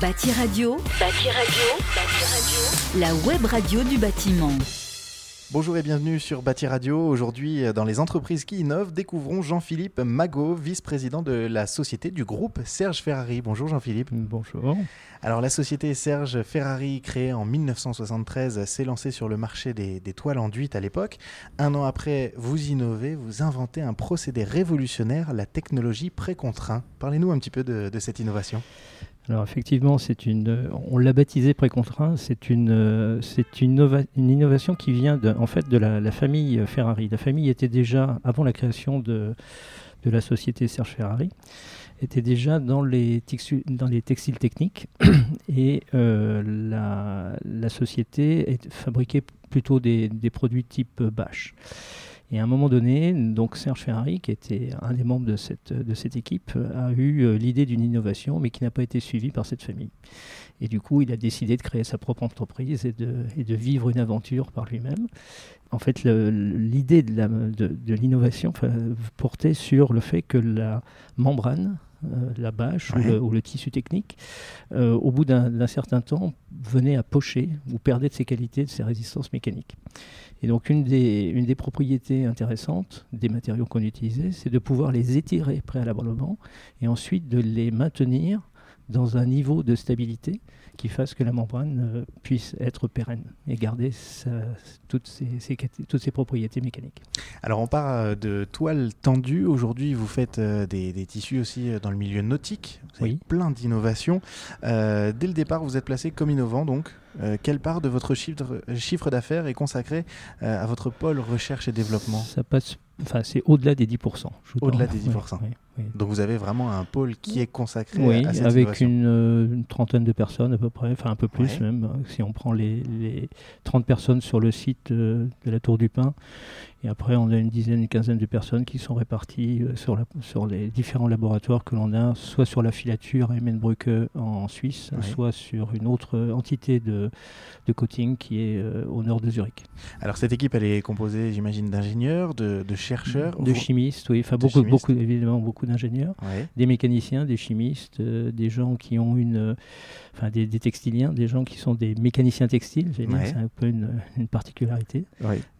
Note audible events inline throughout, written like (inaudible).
Bâti Radio. Bâti Radio. Bâti Radio. La web radio du bâtiment. Bonjour et bienvenue sur Bâti Radio. Aujourd'hui, dans les entreprises qui innovent, découvrons Jean-Philippe Magot, vice-président de la société du groupe Serge Ferrari. Bonjour Jean-Philippe. Bonjour. Alors la société Serge Ferrari, créée en 1973, s'est lancée sur le marché des, toiles enduites à l'époque. Un an après, vous innovez, vous inventez un procédé révolutionnaire, la technologie pré-contraint. Parlez-nous un petit peu de, de cette innovation. Alors effectivement, c'est une, on l'a baptisé précontrait. C'est une, c'est une, innovation qui vient de, en fait de la, famille Ferrari. La famille était déjà avant la création de, de la société Serge Ferrari, était déjà dans les, dans les textiles techniques (clears throat) et euh, la, société fabriquait plutôt des, des produits type bâche. Et à un moment donné, donc Serge Ferrari, qui était un des membres de cette, de cette équipe, a eu euh, l'idée d'une innovation, mais qui n'a pas été suivie par cette famille. Et du coup, il a décidé de créer sa propre entreprise et de, de vivre une aventure par lui-même. En fait, l'idée de l'innovation de, portait sur le fait que la membrane, la bâche ou, le, tissu technique, euh, au bout d'un certain temps, venait à pocher ou perdait de ses qualités, de ses résistances mécaniques. Et donc une des, une des propriétés intéressantes des matériaux qu'on utilisait, c'est de pouvoir les étirer préalablement et ensuite de les maintenir dans un niveau de stabilité qui fasse que la membrane euh, puisse être pérenne et garder toutes, ses, toutes ses propriétés mécaniques. Alors on parle de toile tendue. Aujourd'hui, vous faites euh, des, tissus aussi euh, dans le milieu nautique. Vous avez plein d'innovations. dès le départ, vous êtes placé comme innovant donc. quelle part de votre chiffre, chiffre d'affaires est consacrée à votre pôle recherche et développement? Ça passe, enfin c'est au-delà des 10%. Au-delà des 10%. Donc vous avez vraiment un pôle qui est consacré oui, à cette avec une, une, trentaine de personnes à peu près, enfin un peu plus même, hein, si on prend les, les, 30 personnes sur le site euh, de la Tour du Pin. Et après, on a une dizaine, une quinzaine de personnes qui sont réparties euh, sur, la, sur les différents laboratoires que l'on a, soit sur la filature à Emmenbrücke en Suisse, soit sur une autre entité de, de coating qui est euh, au nord de Zurich. Alors cette équipe, elle est composée, j'imagine, d'ingénieurs, de, de, chercheurs De chimistes, oui, enfin beaucoup, beaucoup, évidemment beaucoup d'ingénieurs, des mécaniciens, des chimistes, des gens qui ont une enfin des, textiliens, des gens qui sont des mécaniciens textiles, c'est un peu une, particularité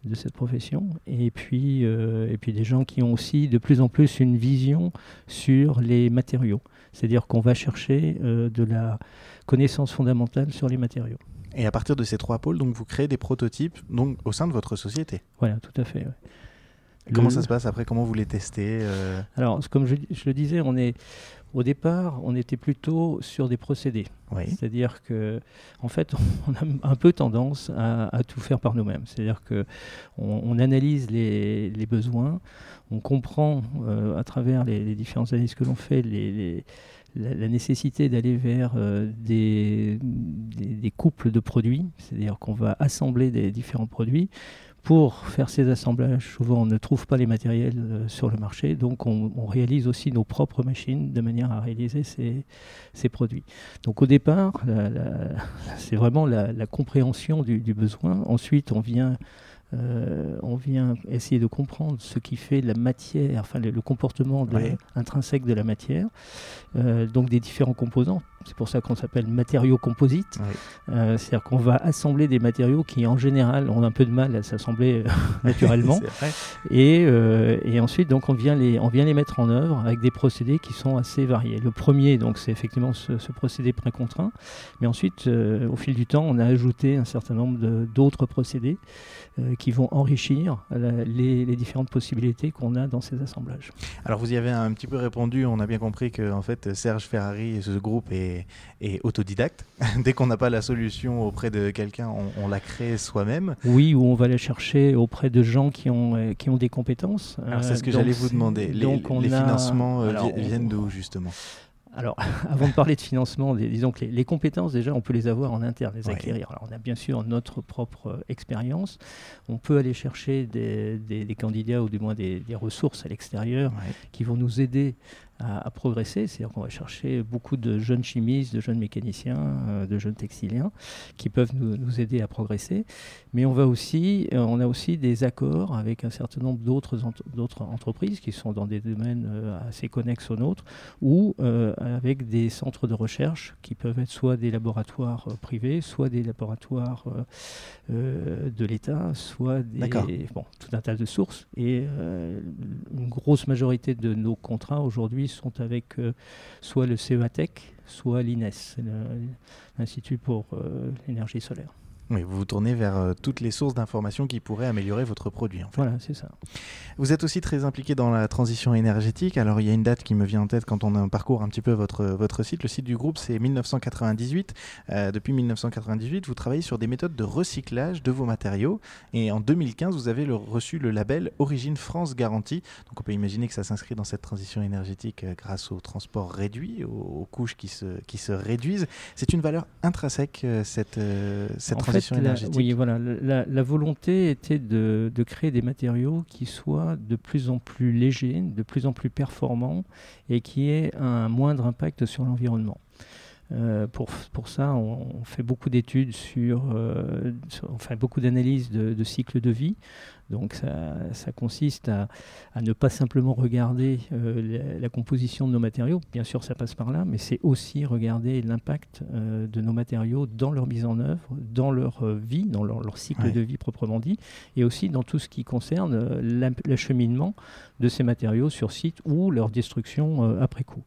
de cette profession. Et puis, euh, et puis des gens qui ont aussi de plus en plus une vision sur les matériaux. C'est-à-dire qu'on va chercher euh, de la connaissance fondamentale sur les matériaux. Et à partir de ces trois pôles, donc vous créez des prototypes donc, au sein de votre société Voilà, tout à fait. Comment ça se passe après? Comment vous les testez euh? Alors, comme je, le disais, on est, au départ, on était plutôt sur des procédés. C'est-à-dire que, en fait, (laughs) on a un peu tendance à, tout faire par nous-mêmes. C'est-à-dire que on, analyse les, besoins, on comprend euh, à travers les, différentes analyses que l'on fait la, nécessité d'aller vers euh, des, couples de produits, c'est-à-dire qu'on va assembler des différents produits pour faire ces assemblages, souvent on ne trouve pas les matériels euh, sur le marché, donc on, réalise aussi nos propres machines de manière à réaliser ces, produits. Donc au départ, (laughs) c'est vraiment la, compréhension du, besoin. Ensuite, on vient euh, on vient essayer de comprendre ce qui fait la matière, enfin le, comportement intrinsèque de la matière, euh, donc des différents composants. C'est pour ça qu'on s'appelle matériaux composites. Euh, c'est-à-dire qu'on va assembler des matériaux qui, en général, ont un peu de mal à s'assembler (laughs) naturellement. et, et, ensuite, donc, on vient, les, on vient les mettre en œuvre avec des procédés qui sont assez variés. Le premier, donc, c'est effectivement ce, ce procédé précontraint. Mais ensuite, au fil du temps, on a ajouté un certain nombre d'autres procédés qui vont enrichir les, différentes possibilités qu'on a dans ces assemblages. Alors vous y avez un petit peu répondu, on a bien compris que en fait Serge Ferrari et ce groupe est, autodidacte. (laughs) Dès qu'on n'a pas la solution auprès de quelqu'un, on, la crée soi-même. Oui, ou on va la chercher auprès de gens qui ont, qui ont des compétences. Alors c'est ce que j'allais vous demander. Les, les financements euh, viennent d'où justement? Alors, (laughs) avant de parler de financement, disons que les, compétences, déjà, on peut les avoir en interne, les acquérir. Alors, on a bien sûr notre propre euh, expérience. On peut aller chercher des, candidats ou du moins des, ressources à l'extérieur qui vont nous aider à, progresser. C'est-à-dire qu'on va chercher beaucoup de jeunes chimistes, de jeunes mécaniciens, euh, de jeunes textiliens qui peuvent nous, aider à progresser. Mais on, va aussi, euh, on a aussi des accords avec un certain nombre d'autres entreprises qui sont dans des domaines euh, assez connexes aux nôtres ou avec des centres de recherche qui peuvent être soit des laboratoires privés, soit des laboratoires de l'État, soit des, bon, tout un tas de sources. Et une grosse majorité de nos contrats aujourd'hui sont avec euh, soit le CEATEC, soit l'INES, l'Institut pour euh, l'énergie solaire. Oui, vous vous tournez vers euh, toutes les sources d'informations qui pourraient améliorer votre produit. Voilà, c'est ça. Vous êtes aussi très impliqué dans la transition énergétique. Alors, il y a une date qui me vient en tête quand on parcourt un petit peu votre, votre site. Le site du groupe, c'est 1998. Euh, depuis 1998, vous travaillez sur des méthodes de recyclage de vos matériaux. Et en 2015, vous avez reçu le label Origine France Garantie. Donc, on peut imaginer que ça s'inscrit dans cette transition énergétique euh, grâce au transport réduit, aux, couches qui se, qui se réduisent. C'est une valeur intrinsèque, cette, cette transition oui, voilà. La, volonté était de, créer des matériaux qui soient de plus en plus légers, de plus en plus performants et qui aient un moindre impact sur l'environnement. Euh, pour, pour, ça, on, fait beaucoup d'études sur, euh, enfin beaucoup d'analyses de, de cycle de vie. Donc ça, consiste à, ne pas simplement regarder euh, la, composition de nos matériaux, bien sûr ça passe par là, mais c'est aussi regarder l'impact euh, de nos matériaux dans leur mise en œuvre, dans leur vie, dans leur, cycle de vie proprement dit, et aussi dans tout ce qui concerne l'acheminement de ces matériaux sur site ou leur destruction après coup.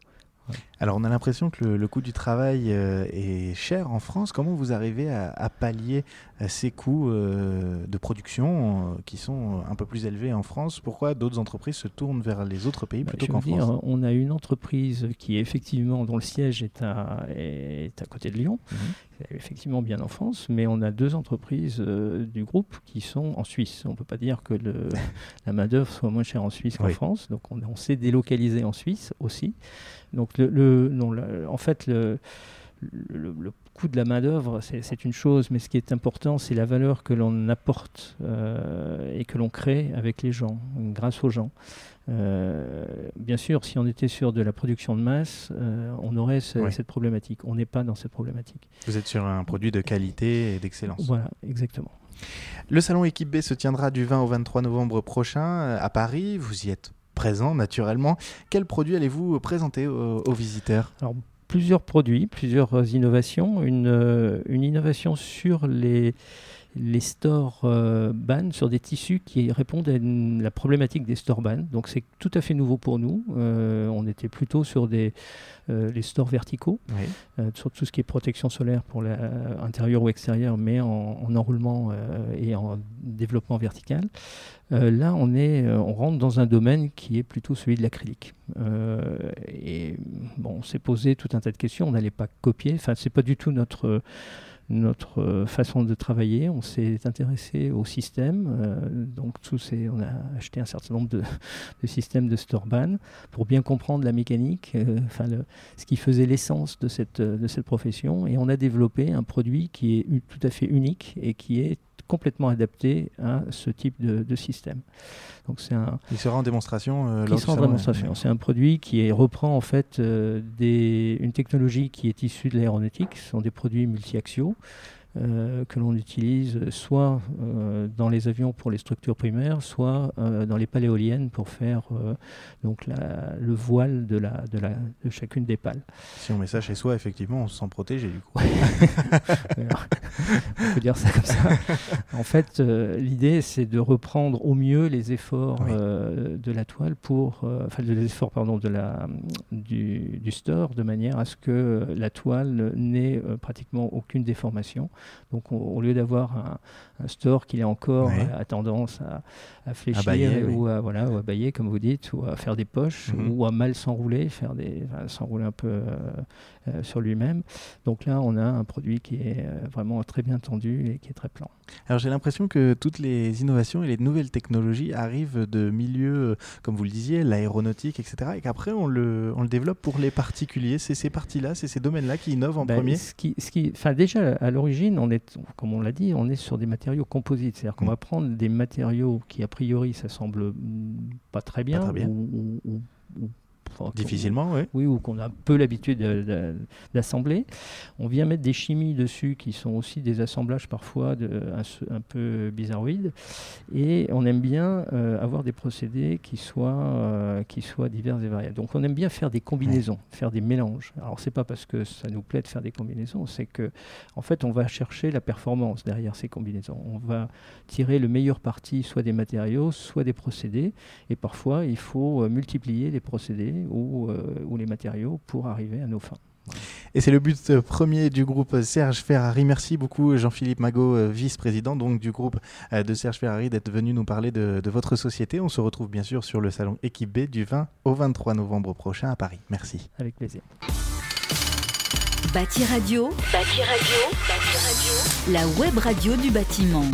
Alors on a l'impression que le, coût du travail euh, est cher en France. Comment vous arrivez à, pallier euh, ces coûts euh, de production qui sont un peu plus élevés en France? Pourquoi d'autres entreprises se tournent vers les autres pays bah, plutôt qu'en France? On a une entreprise qui est effectivement dont le siège est à, est à côté de Lyon, mhm. effectivement bien en France, mais on a deux entreprises du groupe qui sont en Suisse. On ne peut pas dire que le, (laughs) la main d'œuvre soit moins chère en Suisse qu'en France, donc on, on s'est délocalisé en Suisse aussi. Donc le, non, en fait, le, coût de la main-d'œuvre, c'est une chose, mais ce qui est important, c'est la valeur que l'on apporte euh, et que l'on crée avec les gens, grâce aux gens. Euh, bien sûr, si on était sur de la production de masse, euh, on aurait cette problématique. On n'est pas dans cette problématique. Vous êtes sur un produit de qualité et d'excellence. Voilà, exactement. Le salon Équipe B se tiendra du 20 au 23 novembre prochain à Paris. Vous y êtes présent naturellement. Quels produits allez-vous présenter aux, visiteurs? Alors, Plusieurs produits, plusieurs innovations. Une, euh, une innovation sur les, les stores euh, ban sur des tissus qui répondent à la problématique des stores ban. Donc c'est tout à fait nouveau pour nous. Euh, on était plutôt sur des, les stores verticaux, sur tout ce qui est protection solaire pour l'intérieur ou extérieur, mais en, en enroulement et en développement vertical. Euh, là, on, est, euh, on rentre dans un domaine qui est plutôt celui de l'acrylique. Euh, et bon, on s'est posé tout un tas de questions. On n'allait pas copier. Enfin, c'est pas du tout notre notre façon de travailler. On s'est intéressé au système. donc, tous ces, on a acheté un certain nombre (laughs) de, systèmes de Storban pour bien comprendre la mécanique, enfin, ce qui faisait l'essence de cette, de cette profession. Et on a développé un produit qui est tout à fait unique et qui est complètement adapté à ce type de, système. Donc c'est un. Il sera en démonstration. Euh, il sera en démonstration. C'est un produit qui reprend en fait euh, des, une technologie qui est issue de l'aéronautique. Ce sont des produits multi-axiaux euh, que l'on utilise soit euh, dans les avions pour les structures primaires, soit euh, dans les paléoliennes pour faire donc le voile de, la, de, la, de chacune des pales. Si on met ça chez soi, effectivement, on se sent protégé du coup. (laughs) on peut dire ça comme ça. En fait, l'idée, c'est de reprendre au mieux les efforts de la toile pour, enfin, les efforts pardon, de la, du, du store, de manière à ce que la toile n'ait pratiquement aucune déformation. Donc au lieu d'avoir un, store qui est encore à, tendance à, fléchir ou, à, voilà, ou à bailler, comme vous dites, ou à faire des poches, mhm. ou à mal s'enrouler, faire des, s'enrouler un peu euh, euh, sur lui-même. Donc là, on a un produit qui est euh, vraiment très bien tendu et qui est très plan. Alors j'ai l'impression que toutes les innovations et les nouvelles technologies arrivent de milieux, comme vous le disiez, l'aéronautique, etc. Et qu'après, on le, on le développe pour les particuliers. C'est ces parties-là, c'est ces domaines-là qui innovent en ben, premier ce qui, ce qui, Déjà, à l'origine, on est, comme on l'a dit, on est sur des matériaux composites. C'est-à-dire qu'on mm. va prendre des matériaux qui, a priori, ça semble pas très bien, Ou, Difficilement, oui. Oui, ou qu'on a peu l'habitude d'assembler. On vient mettre des chimies dessus qui sont aussi des assemblages parfois de, un, peu bizarroïdes. Et on aime bien euh, avoir des procédés qui soient, euh, qui soient divers et variés. Donc on aime bien faire des combinaisons, faire des mélanges. Alors c'est pas parce que ça nous plaît de faire des combinaisons, c'est que en fait on va chercher la performance derrière ces combinaisons. On va tirer le meilleur parti soit des matériaux, soit des procédés. Et parfois il faut euh, multiplier les procédés ou, ou les matériaux pour arriver à nos fins. Et c'est le but euh, premier du groupe Serge Ferrari. Merci beaucoup Jean-Philippe Magot, euh, vice-président donc du groupe euh, de Serge Ferrari, d'être venu nous parler de, votre société. On se retrouve bien sûr sur le salon Équipe B du 20 au 23 novembre prochain à Paris. Merci. Avec plaisir. Bâti Radio, Bâti Radio, Bâti Radio, la web radio du bâtiment.